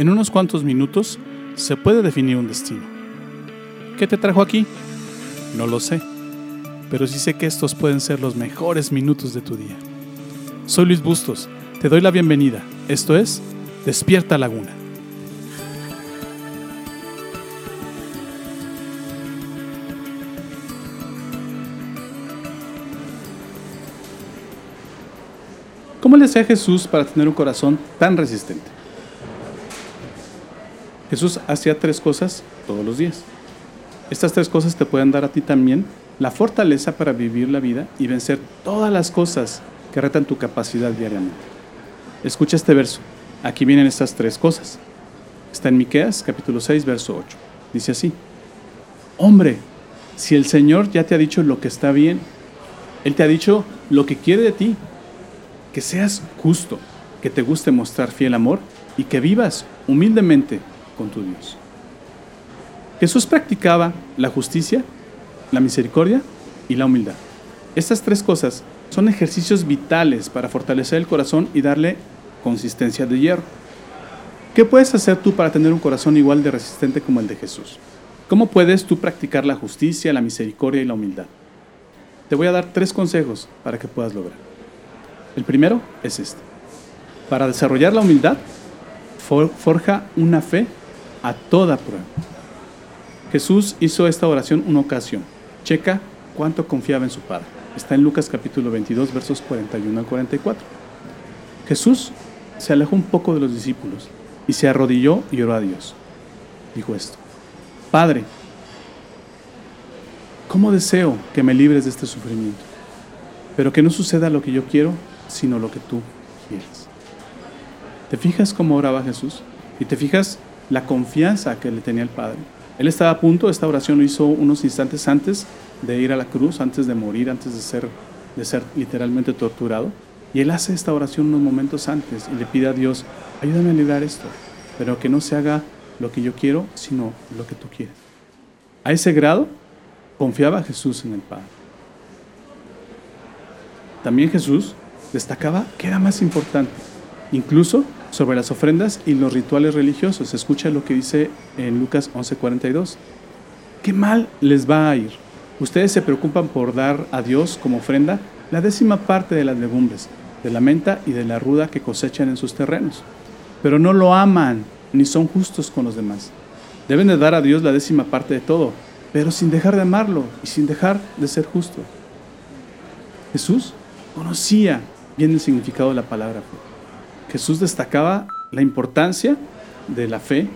En unos cuantos minutos se puede definir un destino. ¿Qué te trajo aquí? No lo sé, pero sí sé que estos pueden ser los mejores minutos de tu día. Soy Luis Bustos, te doy la bienvenida. Esto es Despierta Laguna. ¿Cómo le hacía Jesús para tener un corazón tan resistente? Jesús hacía tres cosas todos los días. Estas tres cosas te pueden dar a ti también la fortaleza para vivir la vida y vencer todas las cosas que retan tu capacidad diariamente. Escucha este verso. Aquí vienen estas tres cosas. Está en Miqueas, capítulo 6, verso 8. Dice así: Hombre, si el Señor ya te ha dicho lo que está bien, Él te ha dicho lo que quiere de ti, que seas justo, que te guste mostrar fiel amor y que vivas humildemente Jesús practicaba la justicia, la misericordia y la humildad. Estas tres cosas son ejercicios vitales para fortalecer el corazón y darle consistencia de hierro. ¿Qué puedes hacer tú para tener un corazón igual de resistente como el de Jesús? ¿Cómo puedes tú practicar la justicia, la misericordia y la humildad? Te voy a dar tres consejos para que puedas lograr. El primero es este. Para desarrollar la humildad, forja una fe a toda prueba. Jesús hizo esta oración una ocasión. Checa cuánto confiaba en su Padre. Está en Lucas capítulo 22, versos 41 al 44. Jesús se alejó un poco de los discípulos y se arrodilló y oró a Dios. Dijo esto, Padre, ¿cómo deseo que me libres de este sufrimiento? Pero que no suceda lo que yo quiero, sino lo que tú quieres. ¿Te fijas cómo oraba Jesús? Y te fijas la confianza que le tenía el Padre. Él estaba a punto, esta oración lo hizo unos instantes antes de ir a la cruz, antes de morir, antes de ser, de ser literalmente torturado. Y él hace esta oración unos momentos antes y le pide a Dios, ayúdame a librar esto, pero que no se haga lo que yo quiero, sino lo que tú quieres. A ese grado confiaba Jesús en el Padre. También Jesús destacaba que era más importante, incluso sobre las ofrendas y los rituales religiosos. Escucha lo que dice en Lucas 11:42. ¿Qué mal les va a ir? Ustedes se preocupan por dar a Dios como ofrenda la décima parte de las legumbres, de la menta y de la ruda que cosechan en sus terrenos, pero no lo aman ni son justos con los demás. Deben de dar a Dios la décima parte de todo, pero sin dejar de amarlo y sin dejar de ser justo. Jesús conocía bien el significado de la palabra. Jesús destacaba la importancia de la fe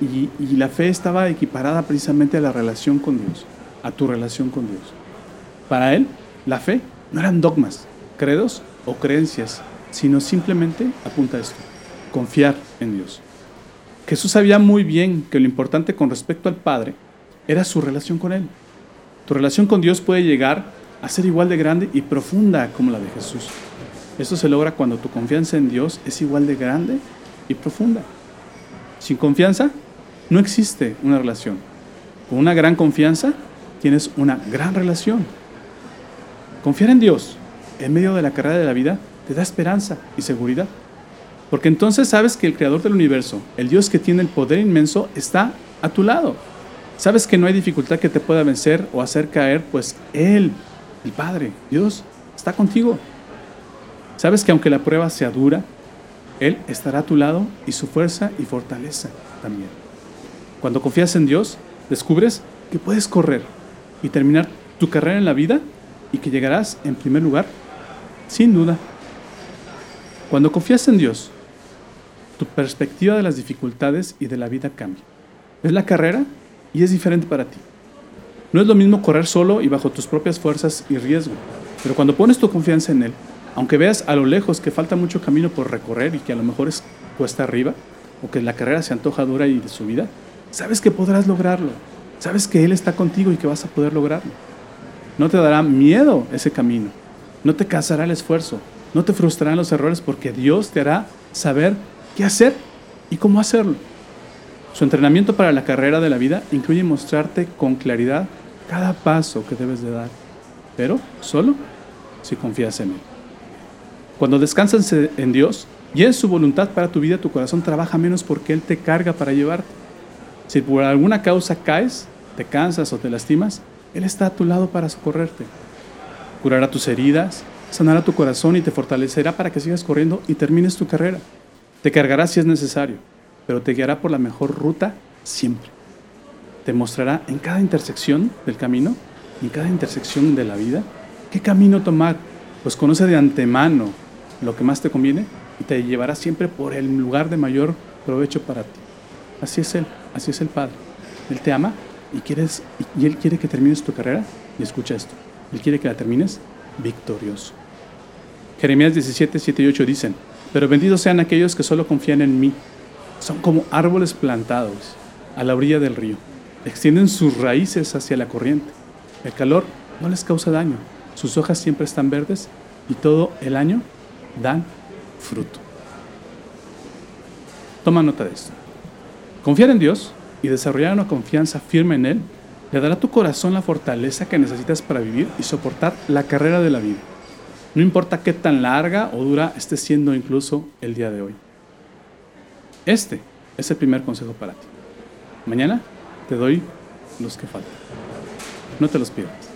y, la fe estaba equiparada precisamente a la relación con Dios, a tu relación con Dios. Para él, la fe no eran dogmas, credos o creencias, sino simplemente, apunta esto, confiar en Dios. Jesús sabía muy bien que lo importante con respecto al Padre era su relación con Él. Tu relación con Dios puede llegar a ser igual de grande y profunda como la de Jesús. Esto se logra cuando tu confianza en Dios es igual de grande y profunda. Sin confianza no existe una relación. Con una gran confianza tienes una gran relación. Confiar en Dios en medio de la carrera de la vida te da esperanza y seguridad. Porque entonces sabes que el creador del universo, el Dios que tiene el poder inmenso, está a tu lado. Sabes que no hay dificultad que te pueda vencer o hacer caer, pues Él, el Padre, Dios, está contigo. Sabes que aunque la prueba sea dura, Él estará a tu lado y su fuerza y fortaleza también. Cuando confías en Dios, descubres que puedes correr y terminar tu carrera en la vida y que llegarás en primer lugar, sin duda. Cuando confías en Dios, tu perspectiva de las dificultades y de la vida cambia. Ves la carrera y es diferente para ti. No es lo mismo correr solo y bajo tus propias fuerzas y riesgo, pero cuando pones tu confianza en Él, aunque veas a lo lejos que falta mucho camino por recorrer y que a lo mejor es cuesta arriba, o que la carrera se antoja dura y de subida, sabes que podrás lograrlo. Sabes que Él está contigo y que vas a poder lograrlo. No te dará miedo ese camino. No te cansará el esfuerzo. No te frustrarán los errores porque Dios te hará saber qué hacer y cómo hacerlo. Su entrenamiento para la carrera de la vida incluye mostrarte con claridad cada paso que debes de dar, pero solo si confías en Él. Cuando descansas en Dios, Y es su voluntad para tu vida, tu corazón trabaja menos porque Él te carga para llevarte. Si por alguna causa caes, te cansas o te lastimas, Él está a tu lado para socorrerte. Curará tus heridas, sanará tu corazón y te fortalecerá para que sigas corriendo y termines tu carrera. Te cargará si es necesario, pero te guiará por la mejor ruta siempre. Te mostrará en cada intersección del camino, en cada intersección de la vida, qué camino tomar, pues conoce de antemano lo que más te conviene y te llevará siempre por el lugar de mayor provecho para ti. Así es Él, así es el Padre. Él te ama y, quieres, y Él quiere que termines tu carrera. Y escucha esto, Él quiere que la termines victorioso. Jeremías 17, 7 y 8 dicen, pero benditos sean aquellos que solo confían en mí. Son como árboles plantados a la orilla del río. Extienden sus raíces hacia la corriente. El calor no les causa daño. Sus hojas siempre están verdes y todo el año dan fruto. Toma nota de esto. Confiar en Dios y desarrollar una confianza firme en Él le dará a tu corazón la fortaleza que necesitas para vivir y soportar la carrera de la vida. No importa qué tan larga o dura esté siendo incluso el día de hoy. Este es el primer consejo para ti. Mañana te doy los que faltan. No te los pierdas.